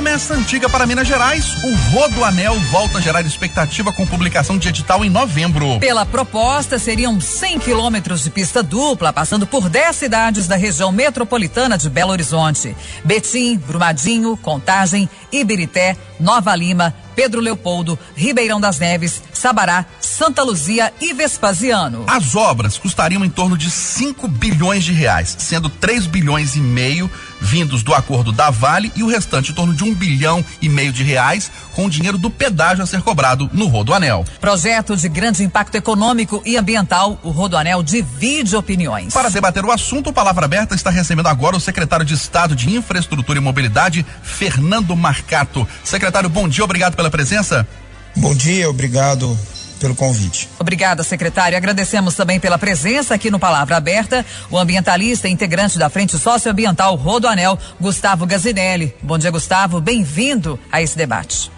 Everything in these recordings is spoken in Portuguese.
Promessa antiga para Minas Gerais, o Rodoanel volta a gerar expectativa com publicação de edital em novembro. Pela proposta, seriam 100 quilômetros de pista dupla, passando por 10 cidades da região metropolitana de Belo Horizonte: Betim, Brumadinho, Contagem, Ibirité, Nova Lima, Pedro Leopoldo, Ribeirão das Neves, Sabará, Santa Luzia e Vespasiano. As obras custariam em torno de 5 bilhões de reais, sendo 3 bilhões e meio vindos do acordo da Vale e o restante em torno de um bilhão e meio de reais com o dinheiro do pedágio a ser cobrado no Rodoanel. Projeto de grande impacto econômico e ambiental, o Rodoanel divide opiniões. Para debater o assunto, Palavra Aberta está recebendo agora o secretário de Estado de Infraestrutura e Mobilidade, Fernando Marcato. Secretário, bom dia, obrigado pela presença. Bom dia, obrigado pelo convite. Obrigada, secretário. Agradecemos também pela presença aqui no Palavra Aberta, o ambientalista e integrante da Frente Socioambiental Rodoanel, Gustavo Gazinelli. Bom dia, Gustavo. Bem-vindo a esse debate.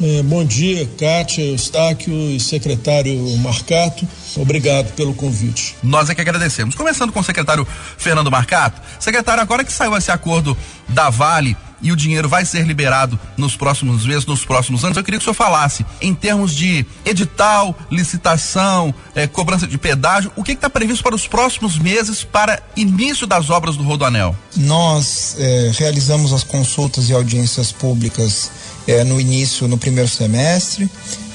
É, bom dia, Kátia, Eustáquio e secretário Marcato. Obrigado pelo convite. Nós é que agradecemos. Começando com o secretário Fernando Marcato. Secretário, agora que saiu esse acordo da Vale e o dinheiro vai ser liberado nos próximos meses, nos próximos anos. Eu queria que o senhor falasse em termos de edital, licitação, eh, cobrança de pedágio, o que está previsto para os próximos meses para início das obras do Rodoanel? Nós eh, realizamos as consultas e audiências públicas eh, no início, no primeiro semestre,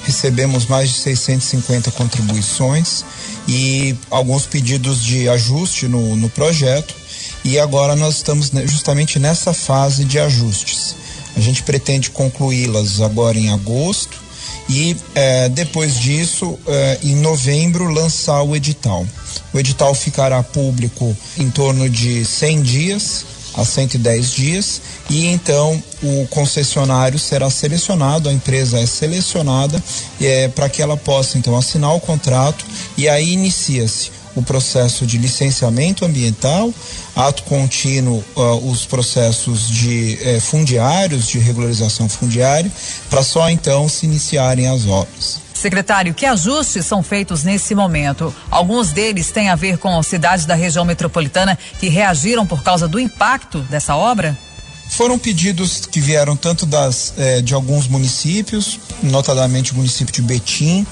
recebemos mais de 650 contribuições e alguns pedidos de ajuste no, no projeto e agora nós estamos justamente nessa fase de ajustes. A gente pretende concluí-las agora em agosto e eh, depois disso, eh, em novembro, lançar o edital. O edital ficará público em torno de 100 dias a 110 dias e então o concessionário será selecionado, a empresa é selecionada é, para que ela possa então assinar o contrato e aí inicia-se o processo de licenciamento ambiental, ato contínuo uh, os processos de eh, fundiários, de regularização fundiária, para só então se iniciarem as obras. Secretário, que ajustes são feitos nesse momento? Alguns deles têm a ver com cidades da região metropolitana que reagiram por causa do impacto dessa obra? Foram pedidos que vieram tanto das, eh, de alguns municípios, notadamente o município de Betim,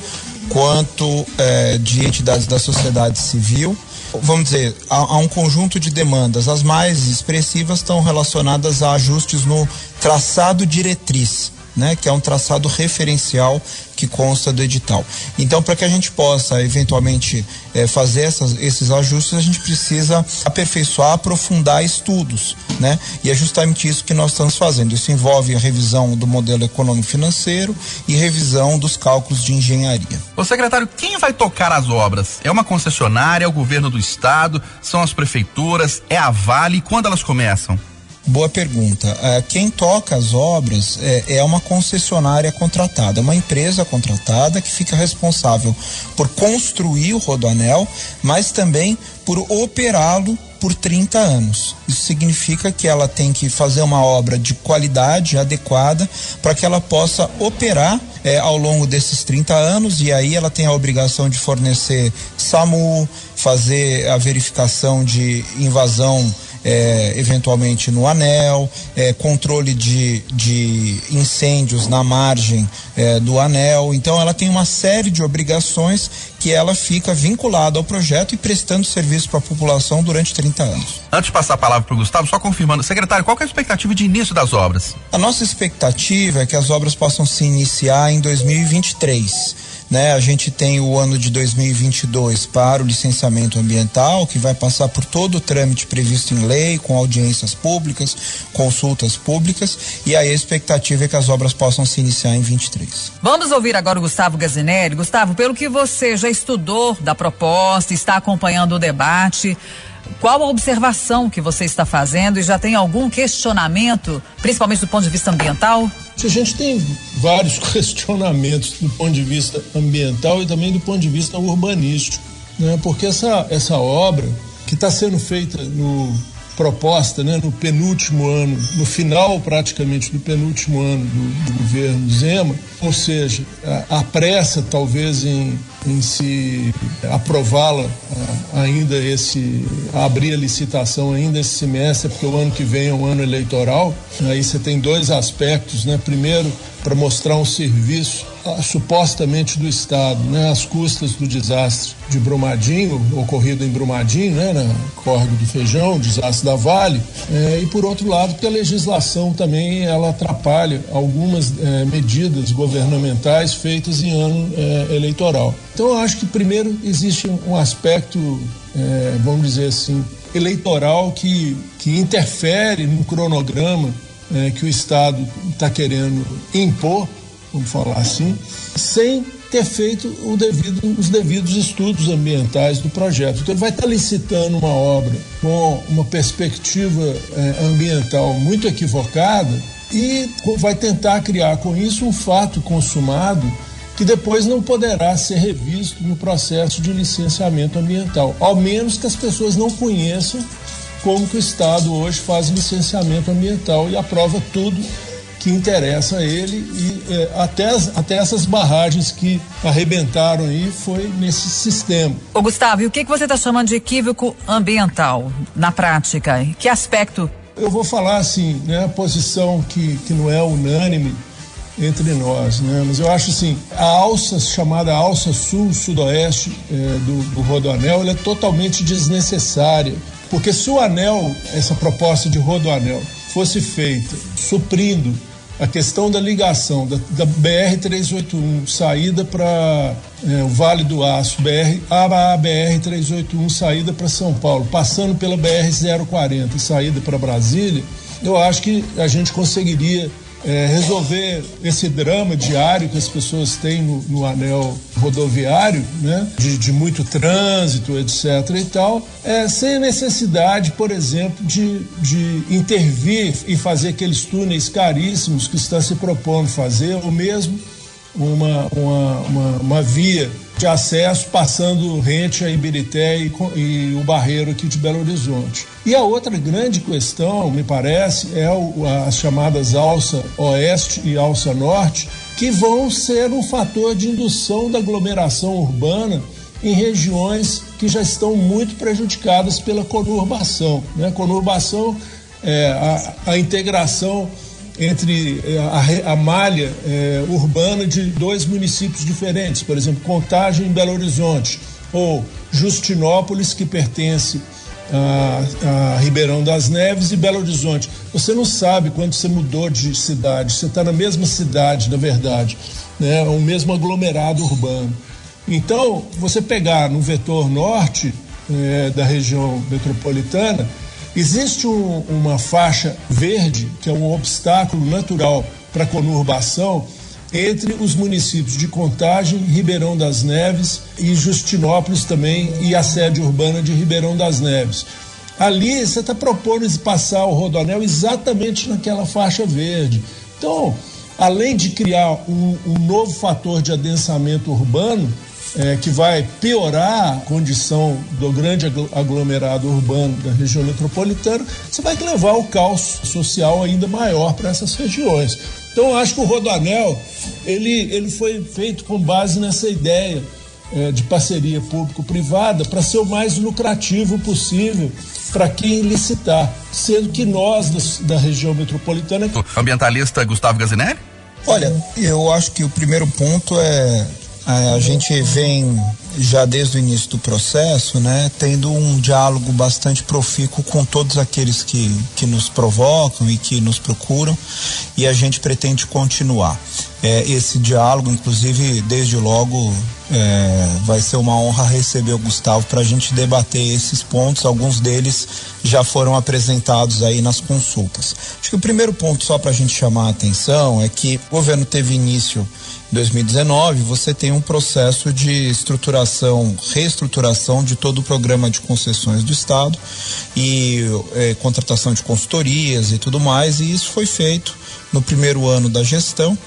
quanto eh, de entidades da sociedade civil. Vamos dizer, há, há um conjunto de demandas. As mais expressivas estão relacionadas a ajustes no traçado diretriz né, que é um traçado referencial que consta do edital. Então, para que a gente possa eventualmente eh, fazer essas, esses ajustes, a gente precisa aperfeiçoar, aprofundar estudos, né? E é justamente isso que nós estamos fazendo. Isso envolve a revisão do modelo econômico-financeiro e revisão dos cálculos de engenharia. O secretário, quem vai tocar as obras? É uma concessionária, é o governo do estado, são as prefeituras, é a Vale? Quando elas começam? Boa pergunta. Uh, quem toca as obras é, é, uma concessionária contratada, uma empresa contratada que fica responsável por construir o rodoanel, mas também por operá-lo por 30 anos. Isso significa que ela tem que fazer uma obra de qualidade adequada para que ela possa operar é, ao longo desses 30 anos e aí ela tem a obrigação de fornecer SAMU, fazer a verificação de invasão é, eventualmente no anel, é, controle de, de incêndios na margem é, do anel. Então, ela tem uma série de obrigações que ela fica vinculada ao projeto e prestando serviço para a população durante 30 anos. Antes de passar a palavra para o Gustavo, só confirmando, secretário, qual é a expectativa de início das obras? A nossa expectativa é que as obras possam se iniciar em 2023 né? A gente tem o ano de 2022 para o licenciamento ambiental, que vai passar por todo o trâmite previsto em lei, com audiências públicas, consultas públicas, e aí a expectativa é que as obras possam se iniciar em 23. Vamos ouvir agora o Gustavo Gazinelli. Gustavo, pelo que você já estudou da proposta, está acompanhando o debate, qual a observação que você está fazendo e já tem algum questionamento, principalmente do ponto de vista ambiental? A gente tem vários questionamentos do ponto de vista ambiental e também do ponto de vista urbanístico, né? Porque essa essa obra que está sendo feita no proposta né, no penúltimo ano, no final praticamente do penúltimo ano do, do governo Zema, ou seja, a, a pressa talvez em, em se aprová-la ainda esse, abrir a licitação ainda esse semestre, porque o ano que vem é um ano eleitoral, aí você tem dois aspectos, né? Primeiro, para mostrar um serviço supostamente do Estado, né, às custas do desastre de Brumadinho, ocorrido em Brumadinho, né, na Córrego do Feijão, desastre da Vale, é, e por outro lado que a legislação também ela atrapalha algumas é, medidas governamentais feitas em ano é, eleitoral. Então eu acho que primeiro existe um aspecto, é, vamos dizer assim, eleitoral que, que interfere no cronograma é, que o Estado está querendo impor vamos falar assim, sem ter feito devido, os devidos estudos ambientais do projeto. Então, ele vai estar licitando uma obra com uma perspectiva eh, ambiental muito equivocada e vai tentar criar com isso um fato consumado que depois não poderá ser revisto no processo de licenciamento ambiental, ao menos que as pessoas não conheçam como que o Estado hoje faz licenciamento ambiental e aprova tudo que interessa a ele e é, até, as, até essas barragens que arrebentaram aí foi nesse sistema. Ô Gustavo, e o que, que você está chamando de equívoco ambiental na prática? Que aspecto? Eu vou falar assim, né, a posição que, que não é unânime entre nós, né? Mas eu acho assim, a alça chamada alça sul-sudoeste é, do, do Rodoanel, ela é totalmente desnecessária, porque se o anel, essa proposta de Rodoanel, fosse feita suprindo a questão da ligação da, da BR-381, saída para é, o Vale do Aço, BR, a BR-381, saída para São Paulo, passando pela BR-040, saída para Brasília, eu acho que a gente conseguiria é, resolver esse drama diário que as pessoas têm no, no anel rodoviário, né, de, de, muito trânsito, etc. e tal, é, sem necessidade, por exemplo, de, de intervir e fazer aqueles túneis caríssimos que está se propondo fazer, ou mesmo uma, uma, uma, uma via de acesso passando rente a Ibirité e, e, o Barreiro aqui de Belo Horizonte. E a outra grande questão, me parece, é o, as chamadas alça oeste e alça norte, que vão ser um fator de indução da aglomeração urbana em regiões que já estão muito prejudicadas pela conurbação. Né? Conurbação é a, a integração entre eh, a, a malha é, urbana de dois municípios diferentes, por exemplo, Contagem em Belo Horizonte, ou Justinópolis, que pertence a, a, Ribeirão das Neves e Belo Horizonte. Você não sabe quando você mudou de cidade, você está na mesma cidade, na verdade, né? o mesmo aglomerado urbano. Então, você pegar no vetor norte é, da região metropolitana, Existe um, uma faixa verde, que é um obstáculo natural para a conurbação, entre os municípios de Contagem, Ribeirão das Neves e Justinópolis também, e a sede urbana de Ribeirão das Neves. Ali você está propondo passar o rodoanel exatamente naquela faixa verde. Então, além de criar um, um novo fator de adensamento urbano, é, que vai piorar a condição do grande aglomerado urbano da região metropolitana, você vai levar o caos social ainda maior para essas regiões. Então, eu acho que o Rodoanel ele, ele foi feito com base nessa ideia é, de parceria público-privada para ser o mais lucrativo possível para quem licitar, sendo que nós da, da região metropolitana. Ambientalista Gustavo Gazinelli? Olha, eu acho que o primeiro ponto é a gente vem já desde o início do processo, né, tendo um diálogo bastante profícuo com todos aqueles que, que nos provocam e que nos procuram, e a gente pretende continuar. É, esse diálogo, inclusive, desde logo, é, vai ser uma honra receber o Gustavo para a gente debater esses pontos. Alguns deles já foram apresentados aí nas consultas. Acho que o primeiro ponto, só para a gente chamar a atenção, é que o governo teve início 2019, você tem um processo de estruturação, reestruturação de todo o programa de concessões do Estado e é, contratação de consultorias e tudo mais, e isso foi feito no primeiro ano da gestão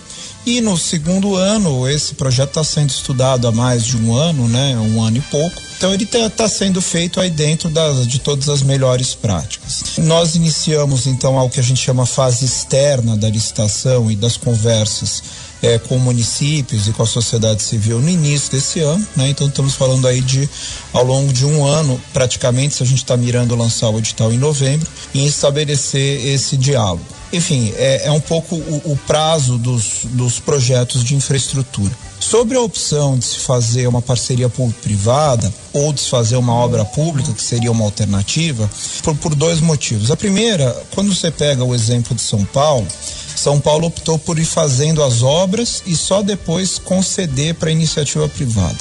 E no segundo ano, esse projeto está sendo estudado há mais de um ano, né? Um ano e pouco. Então ele está tá sendo feito aí dentro das, de todas as melhores práticas. Nós iniciamos então ao que a gente chama fase externa da licitação e das conversas é, com municípios e com a sociedade civil no início desse ano, né? Então estamos falando aí de ao longo de um ano, praticamente, se a gente está mirando lançar o edital em novembro, em estabelecer esse diálogo. Enfim, é, é um pouco o, o prazo dos, dos projetos de infraestrutura. Sobre a opção de se fazer uma parceria público-privada ou de se fazer uma obra pública, que seria uma alternativa, por, por dois motivos. A primeira, quando você pega o exemplo de São Paulo, são Paulo optou por ir fazendo as obras e só depois conceder para iniciativa privada.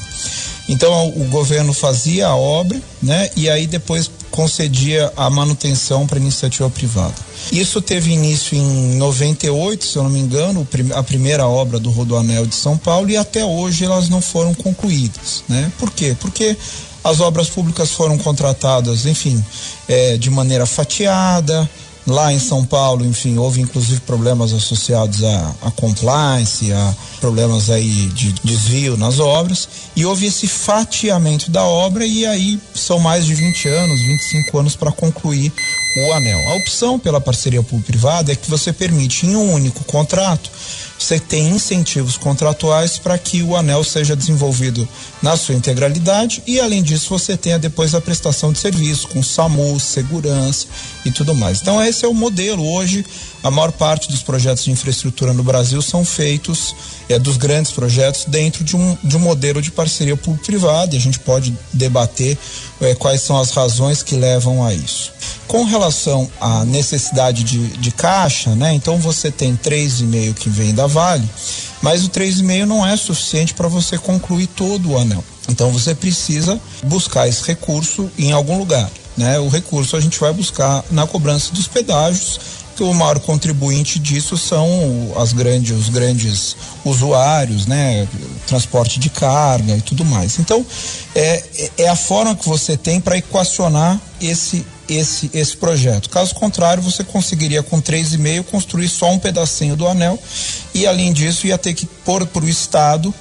Então o governo fazia a obra, né? E aí depois concedia a manutenção para iniciativa privada. Isso teve início em 98, se eu não me engano, a primeira obra do Rodoanel de São Paulo e até hoje elas não foram concluídas, né? Por quê? Porque as obras públicas foram contratadas, enfim, é, de maneira fatiada, Lá em São Paulo, enfim, houve inclusive problemas associados a, a compliance, a problemas aí de desvio nas obras, e houve esse fatiamento da obra, e aí são mais de 20 anos, 25 anos para concluir o anel. A opção pela parceria público-privada é que você permite em um único contrato você tem incentivos contratuais para que o anel seja desenvolvido na sua integralidade e, além disso, você tenha depois a prestação de serviço com SAMU, segurança e tudo mais. Então, esse é o modelo. Hoje, a maior parte dos projetos de infraestrutura no Brasil são feitos, é, dos grandes projetos, dentro de um, de um modelo de parceria público-privada e a gente pode debater é, quais são as razões que levam a isso. Com relação à necessidade de, de caixa, né? Então você tem 3,5 que vem da Vale, mas o 3,5 não é suficiente para você concluir todo o anel. Então você precisa buscar esse recurso em algum lugar. Né? O recurso a gente vai buscar na cobrança dos pedágios que o maior contribuinte disso são as grandes, os grandes usuários, né? Transporte de carga e tudo mais. Então, é, é a forma que você tem para equacionar esse, esse, esse projeto. Caso contrário, você conseguiria com 3,5 construir só um pedacinho do anel e, além disso, ia ter que pôr para o Estado,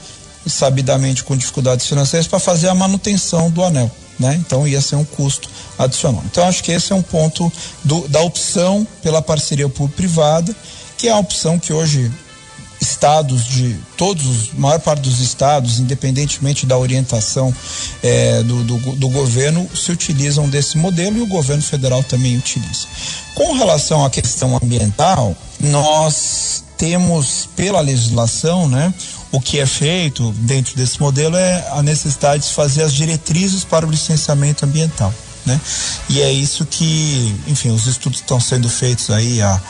sabidamente com dificuldades financeiras, para fazer a manutenção do anel. Né? Então ia ser um custo adicional. Então acho que esse é um ponto do, da opção pela parceria público-privada, que é a opção que hoje estados de todos, a maior parte dos estados, independentemente da orientação é, do, do, do, governo, se utilizam desse modelo e o governo federal também utiliza. Com relação à questão ambiental, nós temos pela legislação, né, o que é feito dentro desse modelo é a necessidade de fazer as diretrizes para o licenciamento ambiental. Né? E é isso que, enfim, os estudos estão sendo feitos aí há,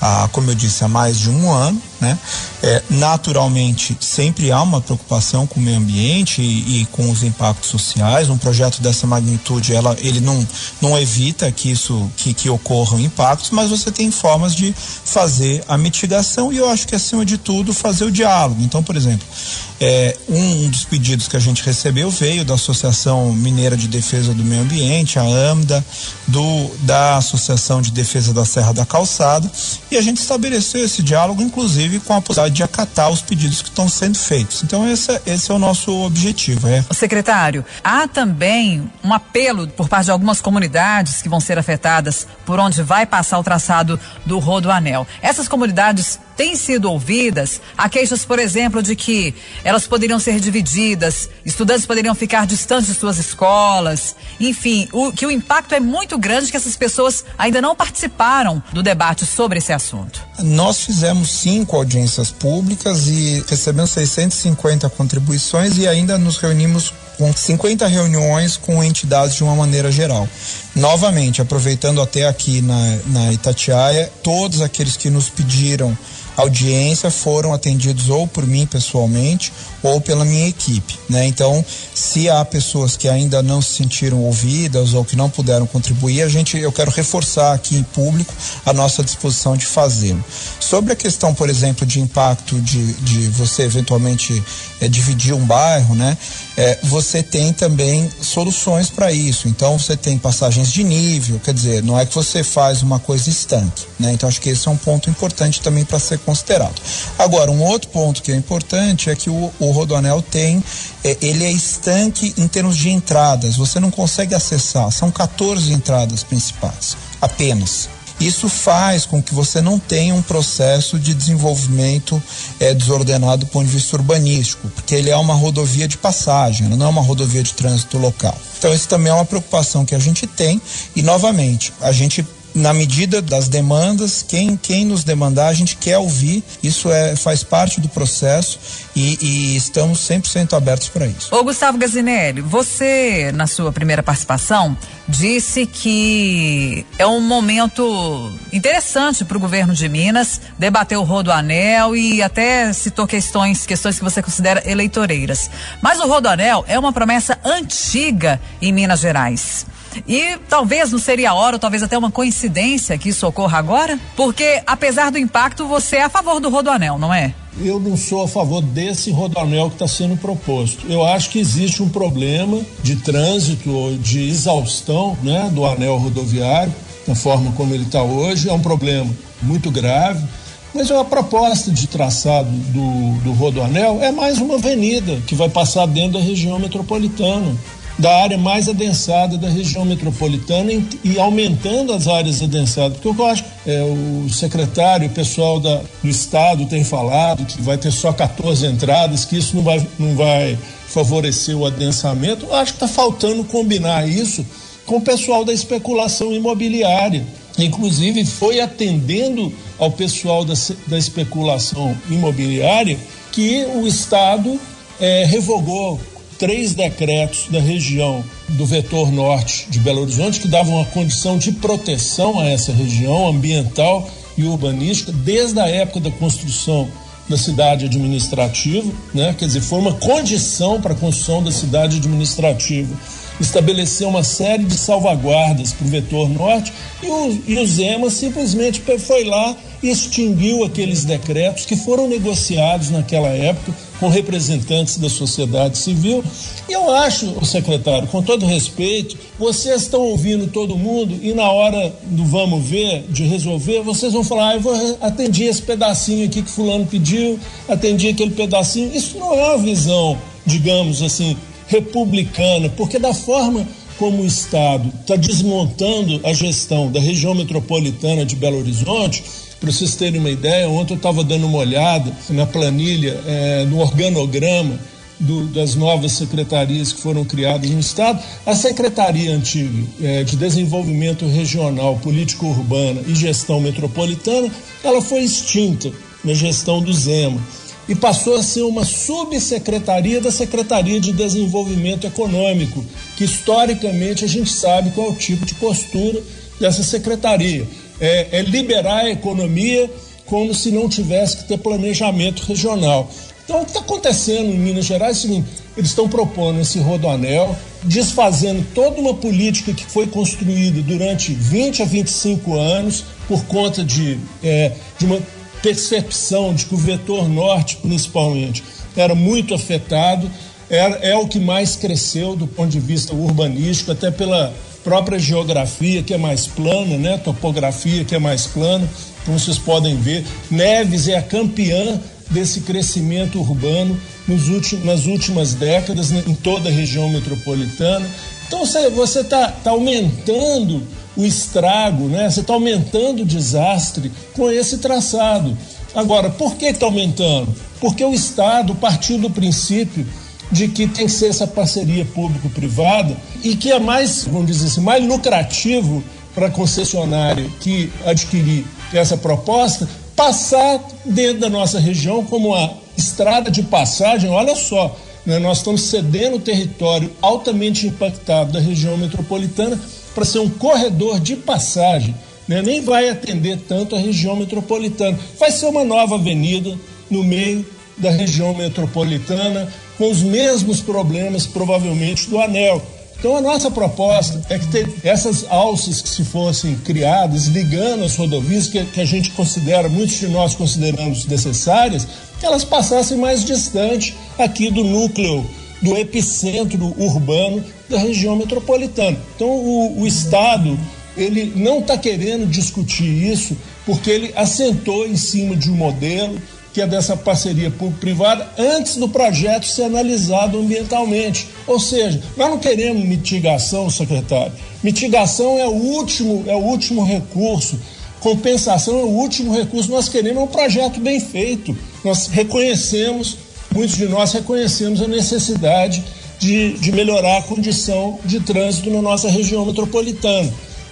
há, como eu disse, há mais de um ano, né? É, naturalmente, sempre há uma preocupação com o meio ambiente e, e, com os impactos sociais. Um projeto dessa magnitude, ela, ele não, não evita que isso, que, que ocorram impactos, mas você tem formas de fazer a mitigação e eu acho que acima de tudo fazer o diálogo. Então, por exemplo, é, um dos pedidos que a gente recebeu veio da Associação Mineira de Defesa do Meio Ambiente, a AMDA, do, da Associação de Defesa da Serra da Calçada, e a gente estabeleceu esse diálogo, inclusive, com a possibilidade de acatar os pedidos que estão sendo feitos. Então, esse, esse é o nosso objetivo. É. Secretário, há também um apelo por parte de algumas comunidades que vão ser afetadas por onde vai passar o traçado do Rodoanel. Essas comunidades têm sido ouvidas? Há queixas, por exemplo, de que elas poderiam ser divididas, estudantes poderiam ficar distantes de suas escolas, enfim, o, que o impacto é muito grande que essas pessoas ainda não participaram do debate sobre esse assunto. Nós fizemos cinco audiências públicas e recebemos 650 contribuições e ainda nos reunimos com 50 reuniões com entidades de uma maneira geral. Novamente, aproveitando até aqui na, na Itatiaia, todos aqueles que nos pediram audiência foram atendidos ou por mim pessoalmente ou pela minha equipe, né? Então, se há pessoas que ainda não se sentiram ouvidas ou que não puderam contribuir, a gente, eu quero reforçar aqui em público a nossa disposição de fazê-lo. Sobre a questão, por exemplo, de impacto de, de você eventualmente é, dividir um bairro, né? É, você tem também soluções para isso. Então, você tem passagens de nível, quer dizer, não é que você faz uma coisa estanque, né? Então, acho que esse é um ponto importante também para ser considerado. Agora, um outro ponto que é importante é que o, o Rodoanel tem, é, ele é estanque em termos de entradas, você não consegue acessar, são 14 entradas principais, apenas. Isso faz com que você não tenha um processo de desenvolvimento é, desordenado do ponto de vista urbanístico, porque ele é uma rodovia de passagem, não é uma rodovia de trânsito local. Então, isso também é uma preocupação que a gente tem, e novamente, a gente na medida das demandas, quem, quem nos demandar, a gente quer ouvir, isso é, faz parte do processo e, e estamos 100% abertos para isso. Ô Gustavo Gazinelli, você, na sua primeira participação, disse que é um momento interessante para o governo de Minas debater o Rodoanel e até citou questões, questões que você considera eleitoreiras. Mas o Rodoanel é uma promessa antiga em Minas Gerais. E talvez não seria a hora, ou talvez até uma coincidência que isso ocorra agora? Porque, apesar do impacto, você é a favor do Rodoanel, não é? Eu não sou a favor desse rodoanel que está sendo proposto. Eu acho que existe um problema de trânsito ou de exaustão né, do anel rodoviário, da forma como ele está hoje. É um problema muito grave. Mas a proposta de traçado do, do rodoanel é mais uma avenida que vai passar dentro da região metropolitana da área mais adensada da região metropolitana e, aumentando as áreas adensadas. Porque eu acho é, o secretário, o pessoal da, do Estado tem falado que vai ter só 14 entradas, que isso não vai, não vai favorecer o adensamento. Eu acho que está faltando combinar isso com o pessoal da especulação imobiliária. Inclusive, foi atendendo ao pessoal da, da especulação imobiliária que o Estado é, revogou três decretos da região do vetor norte de Belo Horizonte que davam uma condição de proteção a essa região ambiental e urbanística desde a época da construção da cidade administrativa, né? Quer dizer, foi uma condição para a construção da cidade administrativa estabeleceu uma série de salvaguardas para o vetor norte e o, e o Zema simplesmente foi lá e extinguiu aqueles decretos que foram negociados naquela época com representantes da sociedade civil. E eu acho, secretário, com todo respeito, vocês estão ouvindo todo mundo e na hora do vamos ver, de resolver, vocês vão falar, ah, eu vou atender esse pedacinho aqui que fulano pediu, atendi aquele pedacinho. Isso não é uma visão, digamos assim, republicana, porque da forma como o Estado está desmontando a gestão da região metropolitana de Belo Horizonte, para vocês terem uma ideia, ontem eu estava dando uma olhada na planilha, é, no organograma do, das novas secretarias que foram criadas no Estado. A Secretaria Antiga é, de Desenvolvimento Regional, Política Urbana e Gestão Metropolitana, ela foi extinta na gestão do Zema e passou a ser uma subsecretaria da Secretaria de Desenvolvimento Econômico, que historicamente a gente sabe qual é o tipo de postura dessa secretaria. É, é liberar a economia como se não tivesse que ter planejamento regional. Então, o que está acontecendo em Minas Gerais é o seguinte: eles estão propondo esse rodoanel, desfazendo toda uma política que foi construída durante 20 a 25 anos por conta de, é, de uma percepção de que o vetor norte, principalmente, era muito afetado, era, é o que mais cresceu do ponto de vista urbanístico, até pela própria geografia, que é mais plana, né? topografia, que é mais plana. Como vocês podem ver, Neves é a campeã desse crescimento urbano últimos, nas últimas décadas né? em toda a região metropolitana. Então você está tá aumentando o estrago, né? Você está aumentando o desastre com esse traçado. Agora, por que está aumentando? Porque o Estado partiu do princípio de que tem que ser essa parceria público-privada e que é mais, vamos dizer assim, mais lucrativo para a concessionária que adquirir essa proposta passar dentro da nossa região como a estrada de passagem. Olha só, né? nós estamos cedendo o território altamente impactado da região metropolitana para ser um corredor de passagem, né? nem vai atender tanto a região metropolitana. Vai ser uma nova avenida no meio da região metropolitana, com os mesmos problemas, provavelmente, do anel. Então, a nossa proposta é que essas alças que se fossem criadas, ligando as rodovias, que, que a gente considera, muitos de nós consideramos necessárias, que elas passassem mais distante aqui do núcleo do epicentro urbano da região metropolitana. Então, o, o Estado ele não está querendo discutir isso porque ele assentou em cima de um modelo que é dessa parceria público-privada antes do projeto ser analisado ambientalmente. Ou seja, nós não queremos mitigação, secretário. Mitigação é o último, é o último recurso. Compensação é o último recurso. Nós queremos um projeto bem feito. Nós reconhecemos, muitos de nós reconhecemos a necessidade de, de melhorar a condição de trânsito na nossa região metropolitana.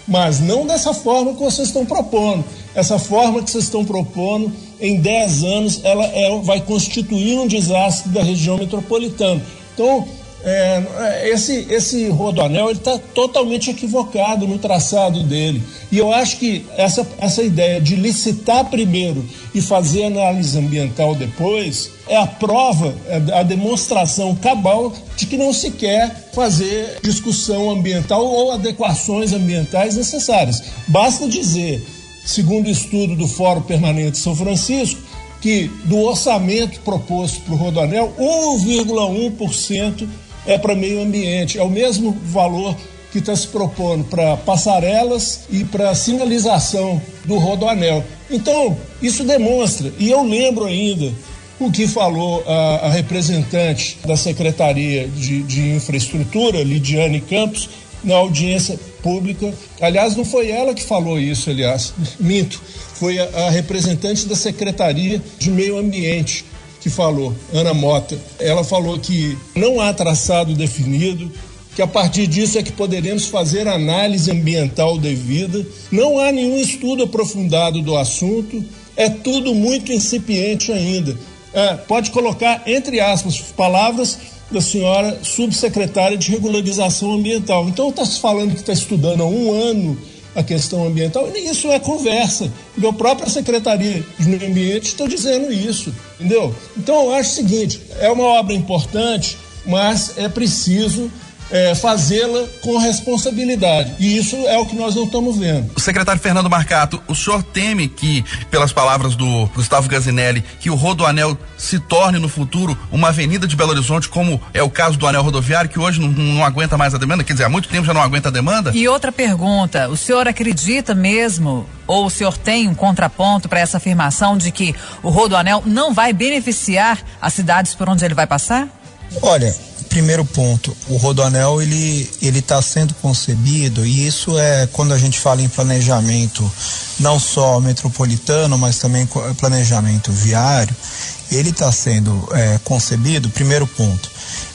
Mas não dessa forma que vocês estão propondo. Essa forma que vocês estão propondo em 10 anos, ela é, vai constituir um desastre da região metropolitana. Então, é, esse, esse rodoanel está totalmente equivocado no traçado dele. E eu acho que essa, essa ideia de licitar primeiro e fazer análise ambiental depois é a prova, é a demonstração cabal de que não se quer fazer discussão ambiental ou adequações ambientais necessárias. Basta dizer segundo o estudo do Fórum Permanente de São Francisco, que do orçamento proposto para o Rodoanel, 1,1% é para meio ambiente. É o mesmo valor que está se propondo para passarelas e para sinalização do Rodoanel. Então, isso demonstra, e eu lembro ainda o que falou a, a representante da Secretaria de, de Infraestrutura, Lidiane Campos, na audiência pública. Aliás, não foi ela que falou isso, aliás, minto. Foi a, a representante da Secretaria de Meio Ambiente que falou, Ana Mota. Ela falou que não há traçado definido, que a partir disso é que poderemos fazer análise ambiental devida. Não há nenhum estudo aprofundado do assunto, é tudo muito incipiente ainda. É, pode colocar, entre aspas, palavras da senhora subsecretária de regularização ambiental. Então está se falando que está estudando há um ano a questão ambiental, e isso é conversa, a própria Secretaria de Meio Ambiente está dizendo isso, entendeu? Então eu acho o seguinte, é uma obra importante, mas é preciso é, fazê-la com responsabilidade. E isso é o que nós não estamos vendo. O secretário Fernando Marcato, o senhor teme que, pelas palavras do Gustavo Gazinelli, que o Rodoanel se torne no futuro uma avenida de Belo Horizonte, como é o caso do anel rodoviário, que hoje não, não aguenta mais a demanda? Quer dizer, há muito tempo já não aguenta a demanda? E outra pergunta: o senhor acredita mesmo, ou o senhor tem um contraponto para essa afirmação de que o Rodoanel não vai beneficiar as cidades por onde ele vai passar? Olha, primeiro ponto, o Rodoanel ele ele está sendo concebido e isso é quando a gente fala em planejamento não só metropolitano, mas também planejamento viário, ele está sendo é, concebido. Primeiro ponto,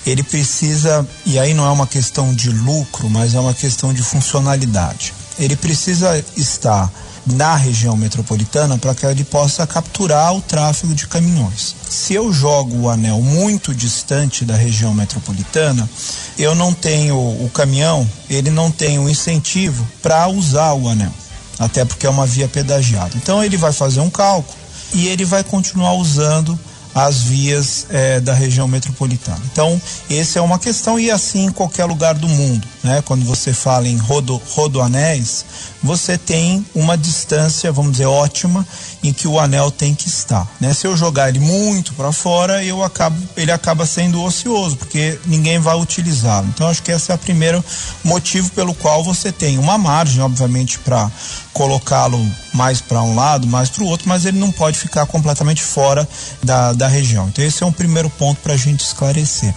ele precisa e aí não é uma questão de lucro, mas é uma questão de funcionalidade. Ele precisa estar na região metropolitana para que ele possa capturar o tráfego de caminhões. Se eu jogo o anel muito distante da região metropolitana, eu não tenho o caminhão, ele não tem o incentivo para usar o anel, até porque é uma via pedagiada. Então ele vai fazer um cálculo e ele vai continuar usando as vias é, da região metropolitana. Então, essa é uma questão e assim em qualquer lugar do mundo. Né? Quando você fala em rodo, rodoanéis, você tem uma distância, vamos dizer, ótima em que o anel tem que estar. Né? Se eu jogar ele muito para fora, eu acabo, ele acaba sendo ocioso, porque ninguém vai utilizá-lo. Então, acho que esse é o primeiro motivo pelo qual você tem uma margem, obviamente, para colocá-lo mais para um lado, mais para o outro, mas ele não pode ficar completamente fora da, da região. Então, esse é um primeiro ponto para a gente esclarecer.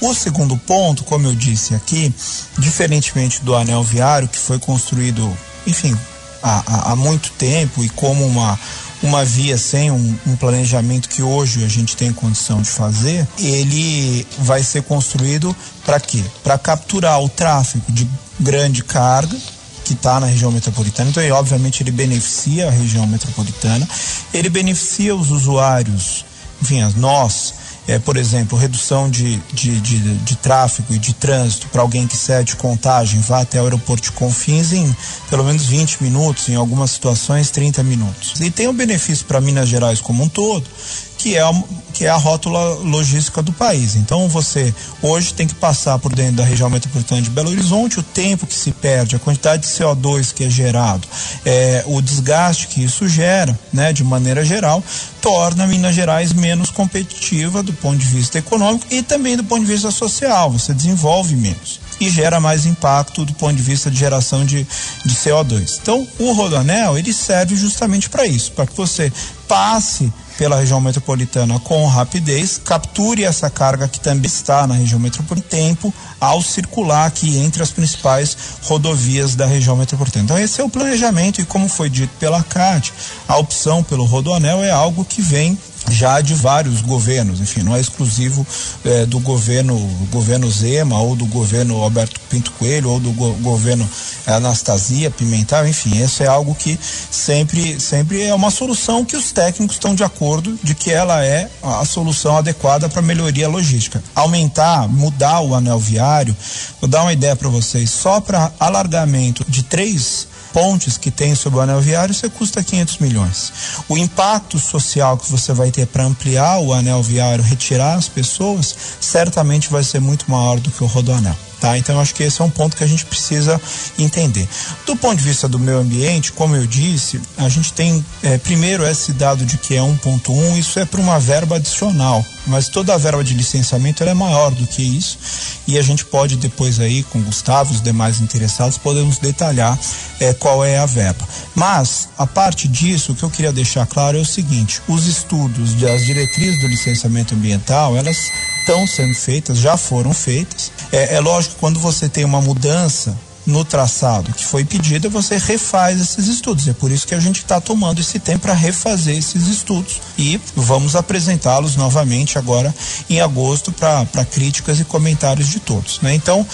O segundo ponto, como eu disse aqui, diferentemente do anel viário, que foi construído, enfim, há, há, muito tempo e como uma, uma via sem um, um, planejamento que hoje a gente tem condição de fazer, ele vai ser construído para quê? Para capturar o tráfego de grande carga que está na região metropolitana. Então, obviamente, ele beneficia a região metropolitana, ele beneficia os usuários, enfim, nós, é, por exemplo, redução de, de, de, de tráfego e de trânsito para alguém que cede contagem, vá até o aeroporto de Confins em pelo menos 20 minutos, em algumas situações 30 minutos. E tem um benefício para Minas Gerais como um todo, que é, a, que é a rótula logística do país. Então você hoje tem que passar por dentro da região metropolitana de Belo Horizonte, o tempo que se perde, a quantidade de CO2 que é gerado, é, o desgaste que isso gera, né, de maneira geral, torna Minas Gerais menos competitiva do ponto de vista econômico e também do ponto de vista social. Você desenvolve menos. e gera mais impacto do ponto de vista de geração de, de CO2. Então, o rodoanel ele serve justamente para isso, para que você passe pela região metropolitana com rapidez, capture essa carga que também está na região metropolitana tempo ao circular aqui entre as principais rodovias da região metropolitana. Então esse é o planejamento e como foi dito pela CAT, a opção pelo rodoanel é algo que vem já de vários governos, enfim, não é exclusivo é, do governo governo Zema ou do governo Alberto Pinto Coelho ou do go governo Anastasia Pimentel, enfim, isso é algo que sempre sempre é uma solução que os técnicos estão de acordo de que ela é a solução adequada para melhoria logística. Aumentar, mudar o anel viário, vou dar uma ideia para vocês, só para alargamento de três pontes que tem sobre o anel viário, você custa 500 milhões. O impacto social que você vai ter para ampliar o anel viário, retirar as pessoas, certamente vai ser muito maior do que o rodoanel. Tá? Então acho que esse é um ponto que a gente precisa entender. Do ponto de vista do meio ambiente, como eu disse, a gente tem é, primeiro esse dado de que é 1.1, isso é para uma verba adicional, mas toda a verba de licenciamento é maior do que isso e a gente pode depois aí com o Gustavo e os demais interessados podemos detalhar é, qual é a verba. Mas a parte disso, o que eu queria deixar claro é o seguinte: os estudos das diretrizes do licenciamento ambiental, elas estão sendo feitas, já foram feitas. É, é lógico que quando você tem uma mudança no traçado que foi pedida, você refaz esses estudos. É por isso que a gente está tomando esse tempo para refazer esses estudos e vamos apresentá-los novamente agora em agosto para críticas e comentários de todos. Né? Então,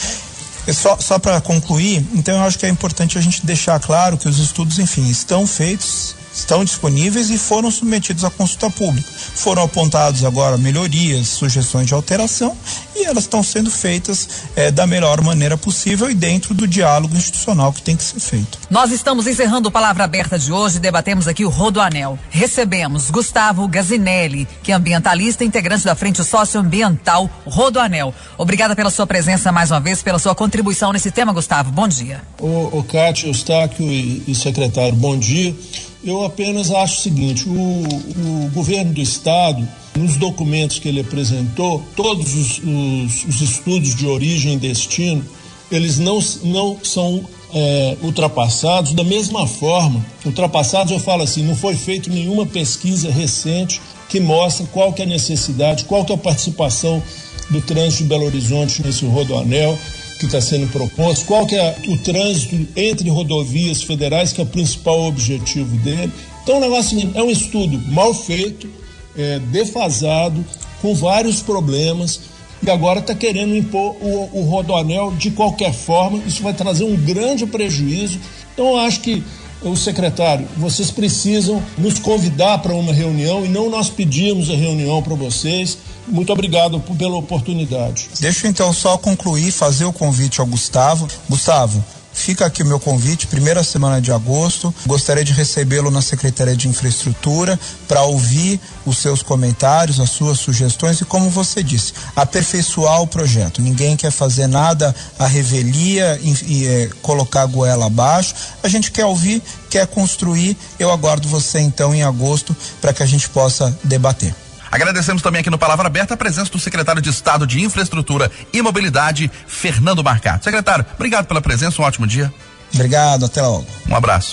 é só, só para concluir, então eu acho que é importante a gente deixar claro que os estudos, enfim, estão feitos, estão disponíveis e foram submetidos à consulta pública. Foram apontados agora melhorias, sugestões de alteração e elas estão sendo feitas é, da melhor maneira possível e dentro do diálogo institucional que tem que ser feito. Nós estamos encerrando o Palavra Aberta de hoje e debatemos aqui o Rodoanel. Recebemos Gustavo Gazinelli, que é ambientalista e integrante da Frente Socioambiental Rodoanel. Obrigada pela sua presença mais uma vez, pela sua contribuição nesse tema, Gustavo. Bom dia. O, o Cátia, Eustáquio e, e secretário, bom dia. Eu apenas acho o seguinte: o, o governo do Estado, nos documentos que ele apresentou, todos os, os, os estudos de origem e destino, eles não, não são é, ultrapassados da mesma forma. Ultrapassados, eu falo assim, não foi feita nenhuma pesquisa recente que mostra qual que é a necessidade, qual que é a participação do trânsito de Belo Horizonte nesse rodoanel, que está sendo proposto, qual que é o trânsito entre rodovias federais, que é o principal objetivo dele. Então, o negócio é um estudo mal feito, é, defasado, com vários problemas, e agora está querendo impor o, o rodoanel de qualquer forma. Isso vai trazer um grande prejuízo. Então, eu acho que o secretário, vocês precisam nos convidar para uma reunião e não nós pedimos a reunião para vocês. Muito obrigado pela oportunidade. Deixa eu então só concluir, fazer o convite ao Gustavo. Gustavo, Fica aqui o meu convite, primeira semana de agosto. Gostaria de recebê-lo na Secretaria de Infraestrutura para ouvir os seus comentários, as suas sugestões e, como você disse, aperfeiçoar o projeto. Ninguém quer fazer nada à revelia e, e é, colocar a goela abaixo. A gente quer ouvir, quer construir. Eu aguardo você então em agosto para que a gente possa debater. Agradecemos também aqui no Palavra Aberta a presença do secretário de Estado de Infraestrutura e Mobilidade, Fernando Marcato. Secretário, obrigado pela presença, um ótimo dia. Obrigado, até logo. Um abraço.